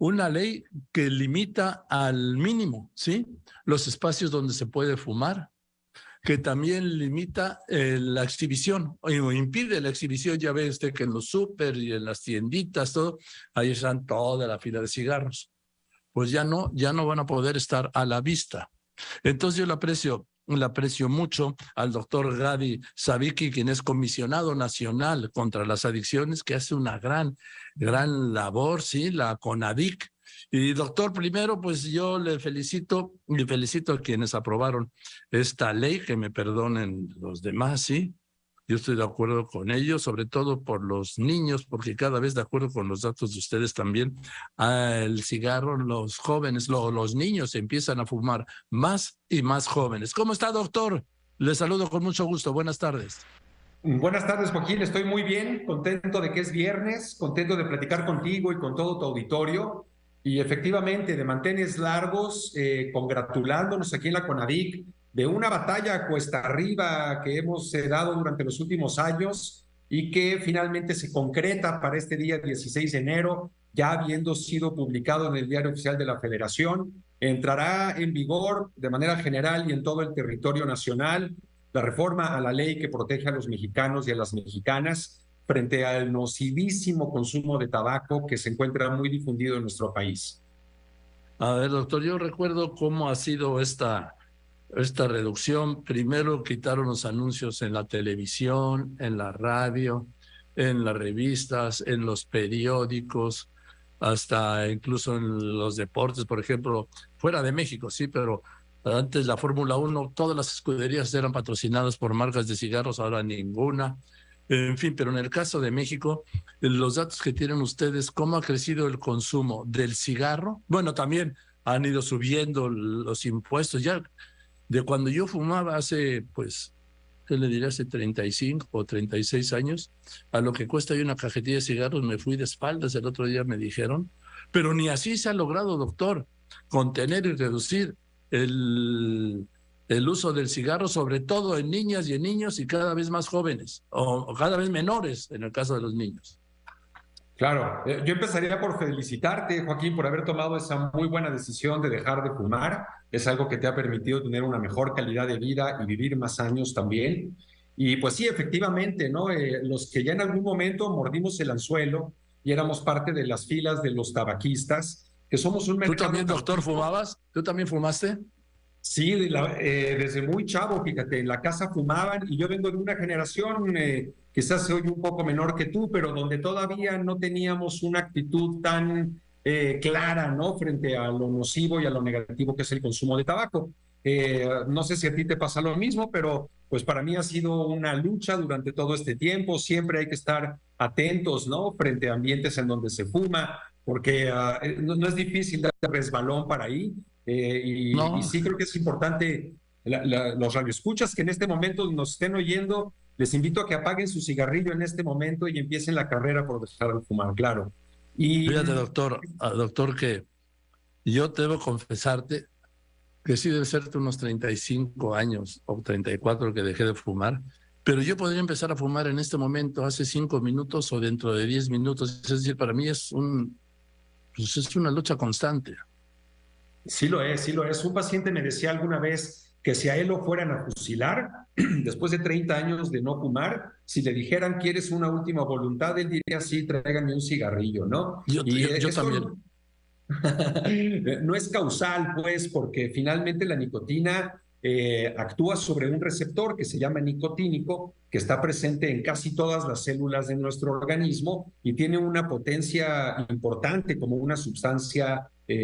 una ley que limita al mínimo, ¿sí? Los espacios donde se puede fumar, que también limita eh, la exhibición o impide la exhibición. Ya ve usted que en los súper y en las tienditas, todo, ahí están toda la fila de cigarros. Pues ya no, ya no van a poder estar a la vista. Entonces yo le aprecio, le aprecio mucho al doctor Gadi Sabiki, quien es comisionado nacional contra las adicciones, que hace una gran, gran labor, sí, la CONADIC, y doctor, primero, pues yo le felicito y felicito a quienes aprobaron esta ley, que me perdonen los demás, ¿sí? Yo estoy de acuerdo con ellos, sobre todo por los niños, porque cada vez de acuerdo con los datos de ustedes también, el cigarro, los jóvenes, los niños empiezan a fumar más y más jóvenes. ¿Cómo está, doctor? Le saludo con mucho gusto. Buenas tardes. Buenas tardes, Joaquín. Estoy muy bien, contento de que es viernes, contento de platicar contigo y con todo tu auditorio. Y efectivamente, de mantenes largos, eh, congratulándonos aquí en la CONADIC de una batalla cuesta arriba que hemos dado durante los últimos años y que finalmente se concreta para este día 16 de enero, ya habiendo sido publicado en el Diario Oficial de la Federación. Entrará en vigor de manera general y en todo el territorio nacional la reforma a la ley que protege a los mexicanos y a las mexicanas frente al nocivísimo consumo de tabaco que se encuentra muy difundido en nuestro país. A ver, doctor, yo recuerdo cómo ha sido esta, esta reducción. Primero quitaron los anuncios en la televisión, en la radio, en las revistas, en los periódicos, hasta incluso en los deportes, por ejemplo, fuera de México, sí, pero antes la Fórmula 1, todas las escuderías eran patrocinadas por marcas de cigarros, ahora ninguna. En fin, pero en el caso de México, los datos que tienen ustedes, ¿cómo ha crecido el consumo del cigarro? Bueno, también han ido subiendo los impuestos. Ya de cuando yo fumaba hace, pues, ¿qué le diré? Hace 35 o 36 años, a lo que cuesta hoy una cajetilla de cigarros, me fui de espaldas, el otro día me dijeron, pero ni así se ha logrado, doctor, contener y reducir el, el uso del cigarro, sobre todo en niñas y en niños y cada vez más jóvenes o, cada vez menores en el caso de los niños. Claro, eh, yo empezaría por felicitarte, Joaquín, por haber tomado esa muy buena decisión de dejar de fumar. Es algo que te ha permitido tener una mejor calidad de vida y vivir más años también. Y pues sí, efectivamente, ¿no? Eh, los que ya en algún momento mordimos el anzuelo y éramos parte de las filas de los tabaquistas, que somos un mercado... ¿Tú también, doctor, fumabas? ¿Tú también fumaste? Sí, eh, desde muy chavo, fíjate, en la casa fumaban y yo vengo de una generación, eh, quizás soy un poco menor que tú, pero donde todavía no teníamos una actitud tan eh, clara, ¿no? Frente a lo nocivo y a lo negativo que es el consumo de tabaco. no sé si a ti te pasa lo mismo, pero pues para mí ha sido una lucha durante todo este tiempo. Siempre hay que estar atentos, ¿no? Frente a ambientes en donde se fuma, porque ah, no, no, es difícil dar resbalón para ahí. Eh, y, sí creo que es importante, los radioescuchas que en este momento nos estén oyendo, les invito a que apaguen su cigarrillo en este momento y empiecen la carrera por dejar de fumar, claro. Y, Fíjate, doctor, doctor, que yo debo confesarte que sí debe ser unos 35 años o 34 que dejé de fumar, pero yo podría empezar a fumar en este momento, hace 5 minutos o dentro de 10 minutos. Es decir, para mí es, un, pues es una lucha constante. Sí lo es, sí lo es. Un paciente me decía alguna vez que si a él lo fueran a fusilar, después de 30 años de no fumar, si le dijeran, ¿quieres una última voluntad? Él diría, sí, tráiganme un cigarrillo, ¿no? Yo, yo, también. no es causal, pues, porque finalmente la nicotina eh, actúa sobre un receptor que se llama nicotínico, que está presente en casi todas las células de nuestro organismo y tiene una potencia importante como una sustancia eh,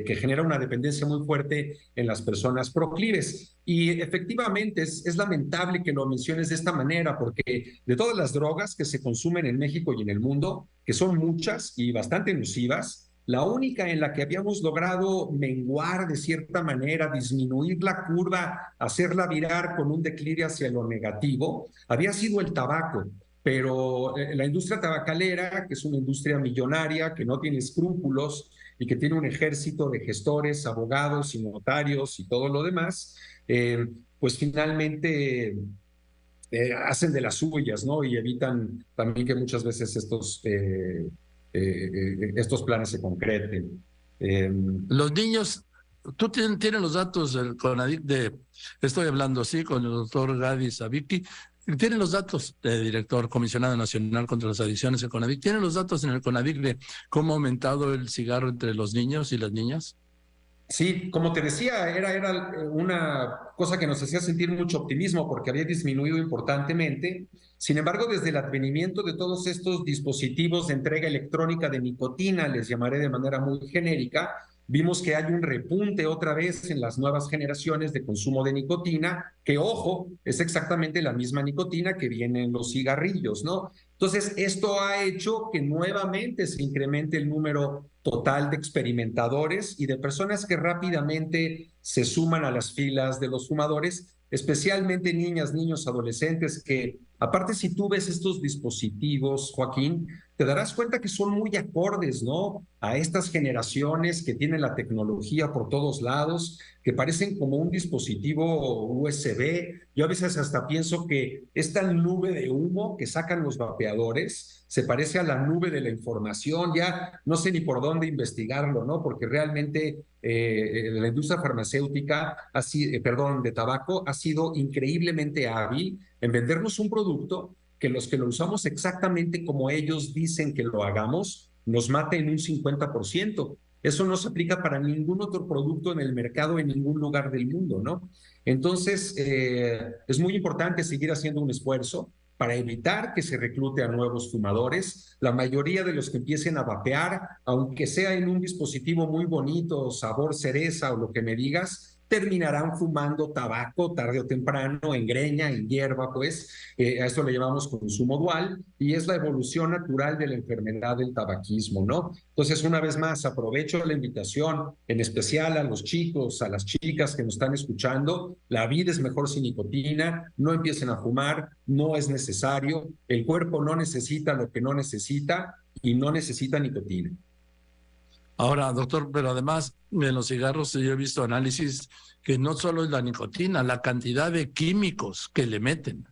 eh, que genera una dependencia muy fuerte en las personas proclives. Y efectivamente es, es lamentable que lo menciones de esta manera, porque de todas las drogas que se consumen en México y en el mundo, que son muchas y bastante nocivas, la única en la que habíamos logrado menguar de cierta manera, disminuir la curva, hacerla virar con un declive hacia lo negativo, había sido el tabaco. Pero eh, la industria tabacalera, que es una industria millonaria, que no tiene escrúpulos y que tiene un ejército de gestores, abogados y notarios y todo lo demás, eh, pues finalmente eh, hacen de las suyas, ¿no? Y evitan también que muchas veces estos estos planes se concreten. Em, los niños, tú tienes, los datos del CONADIC de, estoy hablando así con el doctor Gadi Sabiki, tienen los datos del director comisionado nacional contra las adicciones el CONADIC, tienen los datos en el CONADIC de cómo ha aumentado el cigarro entre los niños y las niñas. Sí, como te decía, era, era una cosa que nos hacía sentir mucho optimismo porque había disminuido importantemente. Sin embargo, desde el advenimiento de todos estos dispositivos de entrega electrónica de nicotina, les llamaré de manera muy genérica, vimos que hay un repunte otra vez en las nuevas generaciones de consumo de nicotina, que ojo, es exactamente la misma nicotina que viene en los cigarrillos, ¿no? Entonces, esto ha hecho que nuevamente se incremente el número total de experimentadores y de personas que rápidamente se suman a las filas de los fumadores, especialmente niñas, niños, adolescentes que Aparte, si tú ves estos dispositivos, Joaquín, te darás cuenta que son muy acordes, ¿no? A estas generaciones que tienen la tecnología por todos lados, que parecen como un dispositivo USB. Yo a veces hasta pienso que esta nube de humo que sacan los vapeadores se parece a la nube de la información. Ya no sé ni por dónde investigarlo, ¿no? Porque realmente eh, la industria farmacéutica, así, eh, perdón, de tabaco, ha sido increíblemente hábil en vendernos un producto que los que lo usamos exactamente como ellos dicen que lo hagamos, nos mate en un 50%. Eso no se aplica para ningún otro producto en el mercado en ningún lugar del mundo, ¿no? Entonces, eh, es muy importante seguir haciendo un esfuerzo para evitar que se reclute a nuevos fumadores. La mayoría de los que empiecen a vapear, aunque sea en un dispositivo muy bonito, sabor cereza o lo que me digas, terminarán fumando tabaco tarde o temprano, en greña, en hierba, pues eh, a esto le llamamos consumo dual y es la evolución natural de la enfermedad del tabaquismo, ¿no? Entonces, una vez más, aprovecho la invitación, en especial a los chicos, a las chicas que nos están escuchando, la vida es mejor sin nicotina, no empiecen a fumar, no es necesario, el cuerpo no necesita lo que no necesita y no necesita nicotina. Ahora, doctor, pero además en los cigarros yo he visto análisis que no solo es la nicotina, la cantidad de químicos que le meten.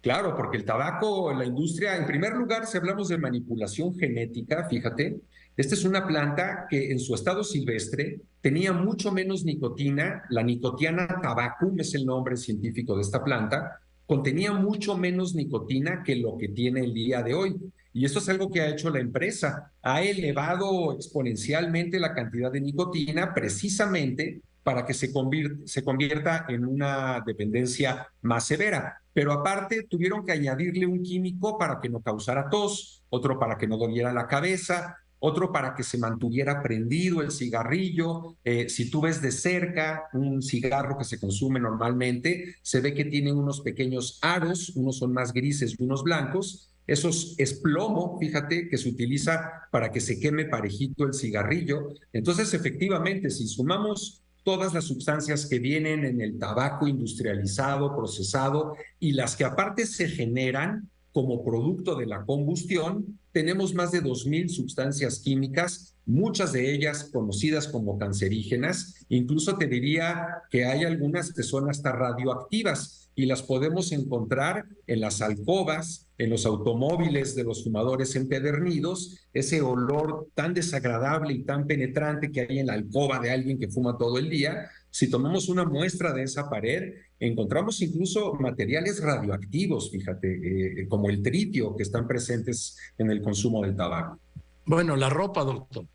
Claro, porque el tabaco, la industria, en primer lugar, si hablamos de manipulación genética, fíjate, esta es una planta que en su estado silvestre tenía mucho menos nicotina, la nicotiana tabacum es el nombre científico de esta planta, contenía mucho menos nicotina que lo que tiene el día de hoy. Y esto es algo que ha hecho la empresa. Ha elevado exponencialmente la cantidad de nicotina precisamente para que se, convierta en una dependencia más severa. Pero aparte tuvieron que añadirle un químico para que no causara tos, otro para que no doliera la cabeza, otro para que se mantuviera prendido el cigarrillo. Eh, si tú ves de cerca un cigarro que se consume normalmente, se ve que tiene unos pequeños aros, unos son más grises y unos blancos, eso es plomo, fíjate, que se utiliza para que se queme parejito el cigarrillo. Entonces, efectivamente, si sumamos todas las sustancias que vienen en el tabaco industrializado, procesado, y las que aparte se generan como producto de la combustión, tenemos más de 2.000 sustancias químicas, muchas de ellas conocidas como cancerígenas. Incluso te diría que hay algunas que son hasta radioactivas y las podemos encontrar en las alcobas, en los automóviles de los fumadores empedernidos, ese olor tan desagradable y tan penetrante que hay en la alcoba de alguien que fuma todo el día. Si tomamos una muestra de esa pared, encontramos incluso materiales radioactivos, fíjate, eh, como el tritio que están presentes en el consumo del tabaco. Bueno, la ropa, doctor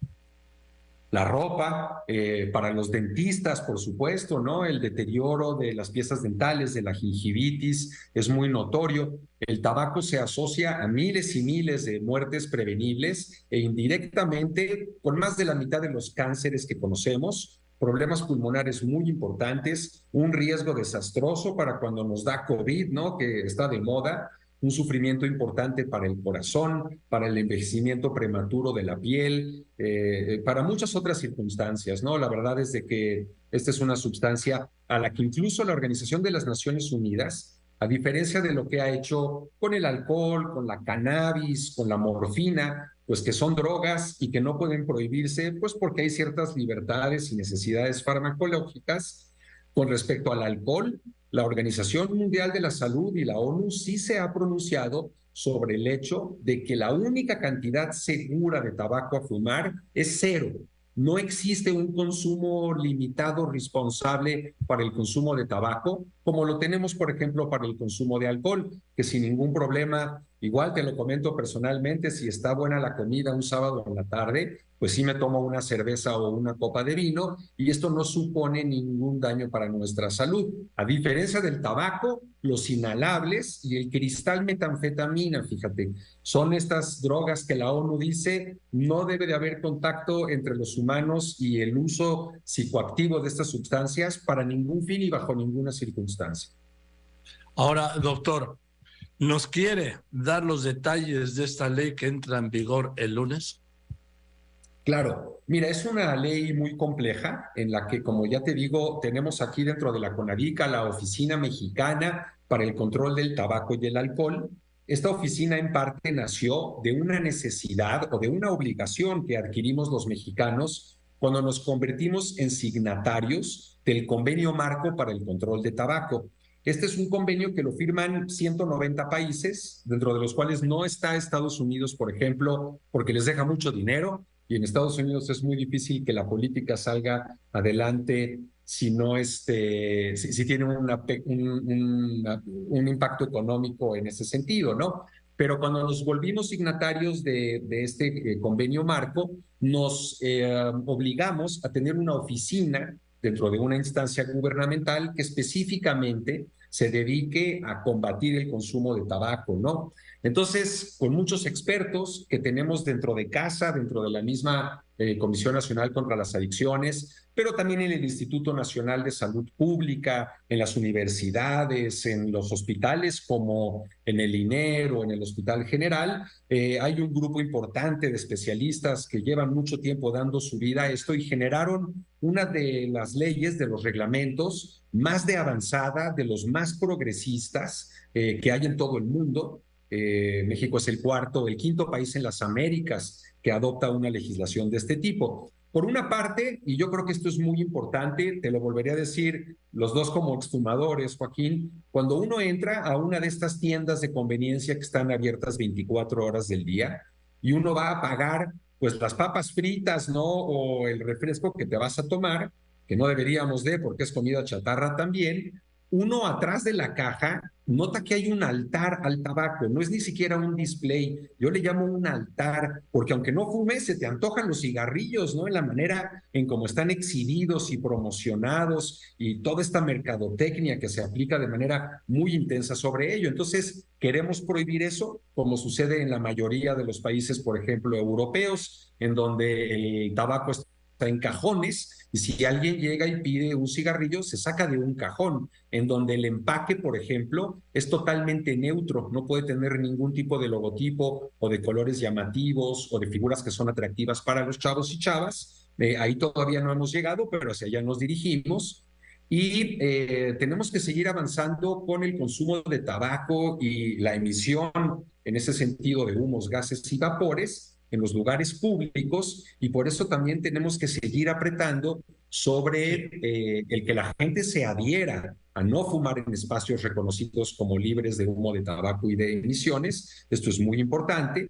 la ropa, eh, para los dentistas, por supuesto, ¿no? El deterioro de las piezas dentales, de la gingivitis, es muy notorio. El tabaco se asocia a miles y miles de muertes prevenibles e indirectamente con más de la mitad de los cánceres que conocemos, problemas pulmonares muy importantes, un riesgo desastroso para cuando nos da COVID, ¿no? Que está de moda, un sufrimiento importante para el corazón, para el envejecimiento prematuro de la piel, eh, para muchas otras circunstancias, ¿no? La verdad es de que esta es una sustancia a la que incluso la Organización de las Naciones Unidas, a diferencia de lo que ha hecho con el alcohol, con la cannabis, con la morfina, pues que son drogas y que no pueden prohibirse, pues porque hay ciertas libertades y necesidades farmacológicas. Con respecto al alcohol, la Organización Mundial de la Salud y la ONU sí se ha pronunciado sobre el hecho de que la única cantidad segura de tabaco a fumar es cero. No existe un consumo limitado responsable para el consumo de tabaco, como lo tenemos, por ejemplo, para el consumo de alcohol, que sin ningún problema, igual te lo comento personalmente, si está buena la comida un sábado en la tarde, pues sí me tomo una cerveza o una copa de vino y esto no supone ningún daño para nuestra salud. A diferencia del tabaco, los inhalables y el cristal metanfetamina, fíjate, son estas drogas que la ONU dice no debe de haber contacto entre los humanos y el uso psicoactivo de estas sustancias para ningún fin y bajo ninguna circunstancia. Ahora, doctor, ¿nos quiere dar los detalles de esta ley que entra en vigor el lunes? Claro, mira, es una ley muy compleja en la que, como ya te digo, tenemos aquí dentro de la CONAVICA la Oficina Mexicana para el Control del Tabaco y el Alcohol. Esta oficina en parte nació de una necesidad o de una obligación que adquirimos los mexicanos cuando nos convertimos en signatarios del Convenio Marco para el Control de Tabaco. Este es un convenio que lo firman 190 países, dentro de los cuales no está Estados Unidos, por ejemplo, porque les deja mucho dinero, y en Estados Unidos es muy difícil que la política salga adelante si no este, si, tiene una, un, un, impacto económico en ese sentido, ¿no? Pero cuando nos volvimos signatarios de, este eh, convenio marco, nos eh, obligamos a tener una oficina dentro de una instancia gubernamental que específicamente se dedique a combatir el consumo de tabaco, ¿no? Entonces, con muchos expertos que tenemos dentro de casa, dentro de la misma eh, Comisión Nacional contra las Adicciones, pero también en el Instituto Nacional de Salud Pública, en las universidades, en los hospitales como en el INER o en el Hospital General, eh, hay un grupo importante de especialistas que llevan mucho tiempo dando su vida a esto y generaron una de las leyes, de los reglamentos más de avanzada, de los más progresistas eh, que hay en todo el mundo, eh, México es el cuarto, el quinto país en las Américas que adopta una legislación de este tipo. Por una parte, y yo creo que esto es muy importante, te lo volveré a decir los dos como exfumadores, Joaquín, cuando uno entra a una de estas tiendas de conveniencia que están abiertas 24 horas del día y uno va a pagar pues las papas fritas, ¿no? O el refresco que te vas a tomar, que no deberíamos de porque es comida chatarra también, uno atrás de la caja nota que hay un altar al tabaco, no es ni siquiera un display, yo le llamo un altar, porque aunque no fumes, se te antojan los cigarrillos, ¿no? En la manera en cómo están exhibidos y promocionados y toda esta mercadotecnia que se aplica de manera muy intensa sobre ello. Entonces, queremos prohibir eso, como sucede en la mayoría de los países, por ejemplo, europeos, en donde el tabaco está en cajones y si alguien llega y pide un cigarrillo, se saca de un cajón, en donde el empaque, por ejemplo, es totalmente neutro, no puede tener ningún tipo de logotipo o de colores llamativos o de figuras que son atractivas para los chavos y chavas. Eh, ahí todavía no hemos llegado, pero hacia allá nos dirigimos. Y eh, tenemos que seguir avanzando con el consumo de tabaco y la emisión, en ese sentido, de humos, gases y vapores, en los lugares públicos y por eso también tenemos que seguir apretando sobre eh, el que la gente se adhiera a no fumar en espacios reconocidos como libres de humo de tabaco y de emisiones. Esto es muy importante.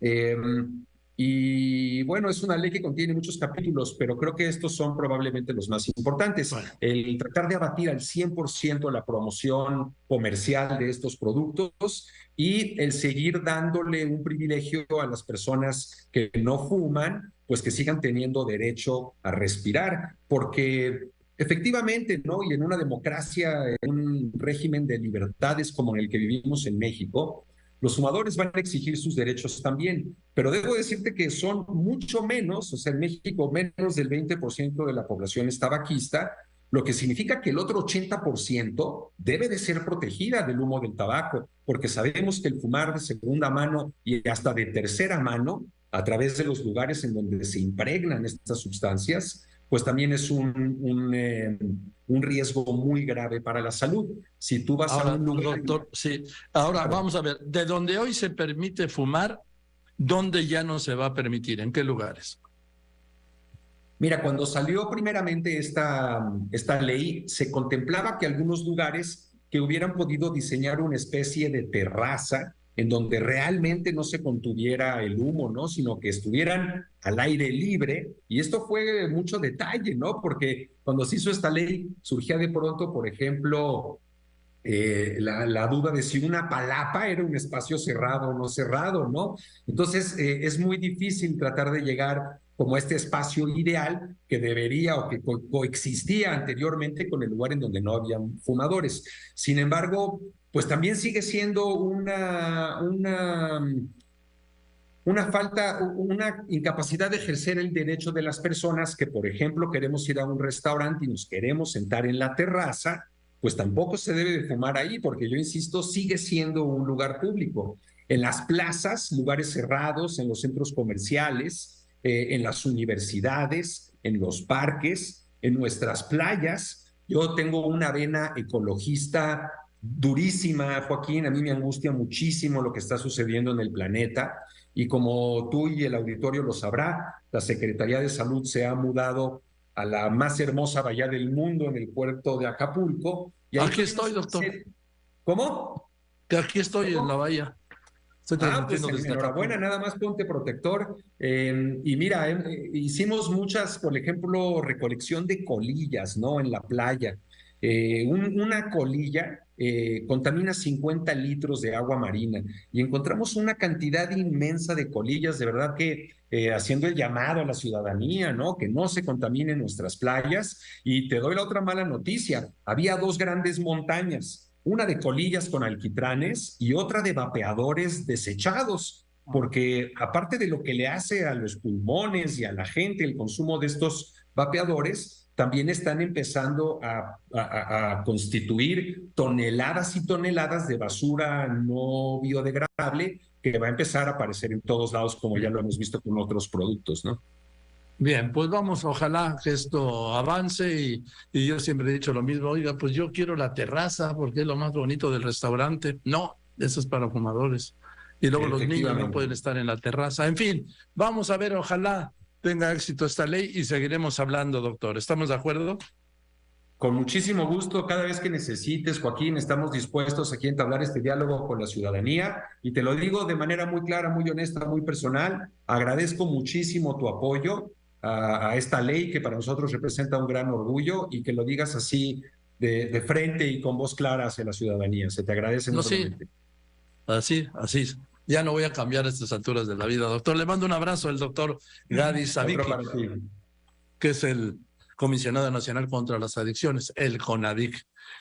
Em, y bueno, es una ley que contiene muchos capítulos, pero creo que estos son probablemente los más importantes. El tratar de abatir al 100% la promoción comercial de estos productos y el seguir dándole un privilegio a las personas que no fuman, pues que sigan teniendo derecho a respirar, porque efectivamente, ¿no? Y en una democracia, en un régimen de libertades como en el que vivimos en México, los fumadores van a exigir sus derechos también, pero debo decirte que son mucho menos, o sea, en México menos del 20% de la población es tabaquista, lo que significa que el otro 80% debe de ser protegida del humo del tabaco, porque sabemos que el fumar de segunda mano y hasta de tercera mano, a través de los lugares en donde se impregnan estas sustancias, pues también es un, un, eh, un riesgo muy grave para la salud. Si tú vas a un lugar... Doctor, sí. Ahora vamos a ver, de donde hoy se permite fumar, ¿dónde ya no se va a permitir? ¿En qué lugares? Mira, cuando salió primeramente esta, esta ley, se contemplaba que algunos lugares que hubieran podido diseñar una especie de terraza en donde realmente no se contuviera el humo, ¿no? Sino que estuvieran al aire libre. Y esto fue mucho detalle, ¿no? Porque cuando se hizo esta ley surgía de pronto, por ejemplo, eh, la, duda de si una palapa era un espacio cerrado o no cerrado, ¿no? Entonces eh, es muy difícil tratar de llegar como este espacio ideal que debería o que coexistía anteriormente con el lugar en donde no había fumadores. Sin embargo, pues también sigue siendo una, una, una falta, una incapacidad de ejercer el derecho de las personas que, por ejemplo, queremos ir a un restaurante y nos queremos sentar en la terraza, pues tampoco se debe de fumar ahí, porque yo insisto, sigue siendo un lugar público. En las plazas, lugares cerrados, en los centros comerciales, eh, en las universidades, en los parques, en nuestras playas. Yo tengo una vena ecologista durísima, Joaquín. A mí me angustia muchísimo lo que está sucediendo en el planeta. Y como tú y el auditorio lo sabrá, la Secretaría de Salud se ha mudado a la más hermosa bahía del mundo en el puerto de Acapulco. Y aquí estoy, doctor. ¿Cómo? Que aquí estoy en la bahía. Ah, pues enhorabuena, nada más ponte protector. Em, y mira, em, eh, hicimos muchas, por ejemplo, recolección de colillas, ¿no? En la playa. Eh, una colilla eh, contamina 50 litros de agua marina y encontramos una cantidad inmensa de colillas, de verdad que haciendo el llamado a la ciudadanía, ¿no? Que no se contaminen nuestras playas. Y te doy la otra mala noticia, había dos grandes montañas, una de colillas con alquitranes y otra de vapeadores desechados porque aparte de lo que le hace a los pulmones y a la gente el consumo de estos vapeadores, también están empezando a, constituir toneladas y toneladas de basura no biodegradable que va a empezar a aparecer en todos lados, como ya lo hemos visto con otros productos, ¿no? Bien, pues vamos, ojalá que esto avance y, y, yo siempre he dicho lo mismo, oiga, pues yo quiero la terraza porque es lo más bonito del restaurante. No, eso es para fumadores. Y luego los niños no pueden estar en la terraza. En fin, vamos a ver, ojalá tenga éxito esta ley y seguiremos hablando, doctor. ¿Estamos de acuerdo? Con muchísimo gusto, cada vez que necesites, Joaquín, estamos dispuestos aquí a entablar este diálogo con la ciudadanía y te lo digo de manera muy clara, muy honesta, muy personal. Agradezco muchísimo tu apoyo a, esta ley que para nosotros representa un gran orgullo y que lo digas así de, frente y con voz clara hacia la ciudadanía. Se te agradece. No, sí. Así, así ya no voy a cambiar a estas alturas de la vida, doctor. Le mando un abrazo al doctor Gadi Savicki, que es el comisionado nacional contra las adicciones, el CONADIC.